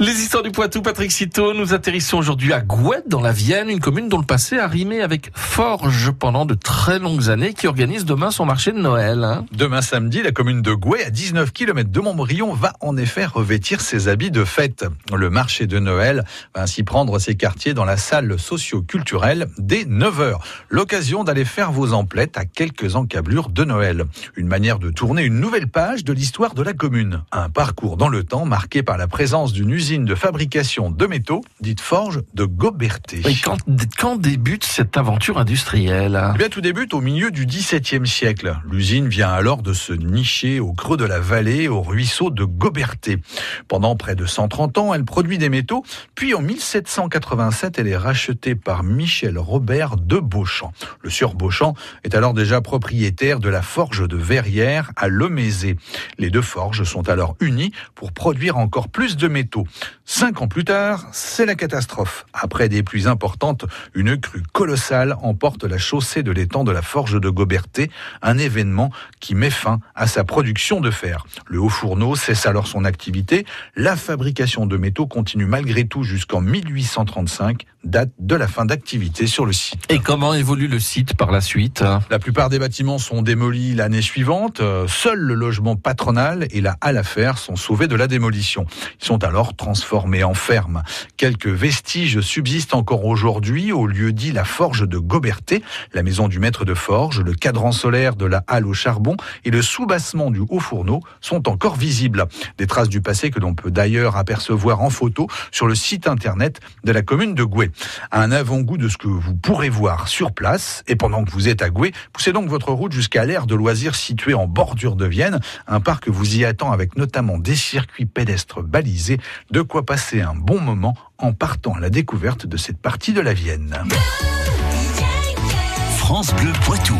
Les histoires du Poitou, Patrick Citeau. Nous atterrissons aujourd'hui à Gouette, dans la Vienne, une commune dont le passé a rimé avec Forge pendant de très longues années, qui organise demain son marché de Noël. Hein. Demain samedi, la commune de Gouet, à 19 km de Montbrion, va en effet revêtir ses habits de fête. Le marché de Noël va ainsi prendre ses quartiers dans la salle socio-culturelle dès 9h. L'occasion d'aller faire vos emplettes à quelques encablures de Noël. Une manière de tourner une nouvelle page de l'histoire de la commune. Un parcours dans le temps marqué par la présence d'une usine de fabrication de métaux, dite forge de Goberté. Et quand, quand débute cette aventure industrielle? Eh bien, Tout débute au milieu du XVIIe siècle. L'usine vient alors de se nicher au creux de la vallée, au ruisseau de Goberté. Pendant près de 130 ans, elle produit des métaux, puis en 1787, elle est rachetée par Michel Robert de Beauchamp. Le sieur Beauchamp est alors déjà propriétaire de la forge de Verrières à Lemézé. Les deux forges sont alors unies pour produire encore plus de métaux. Cinq ans plus tard, c'est la catastrophe. Après des pluies importantes, une crue colossale emporte la chaussée de l'étang de la forge de Goberté, un événement qui met fin à sa production de fer. Le haut fourneau cesse alors son activité. La fabrication de métaux continue malgré tout jusqu'en 1835, date de la fin d'activité sur le site. Et comment évolue le site par la suite? La plupart des bâtiments sont démolis l'année suivante. Seul le logement patronal et la halle à fer sont sauvés de la démolition. Ils sont alors transformés en ferme. Quelques vestiges subsistent encore aujourd'hui au lieu dit la forge de Goberté, la maison du maître de forge, le cadran solaire de la halle au charbon et le soubassement du haut fourneau sont encore visibles. Des traces du passé que l'on peut d'ailleurs apercevoir en photo sur le site internet de la commune de Gouet. Un avant-goût de ce que vous pourrez voir sur place et pendant que vous êtes à Gouet, poussez donc votre route jusqu'à l'aire de loisirs situé en bordure de Vienne, un parc vous y attend avec notamment des circuits pédestres balisés, de quoi passer un bon moment en partant à la découverte de cette partie de la Vienne. France Bleu Poitou.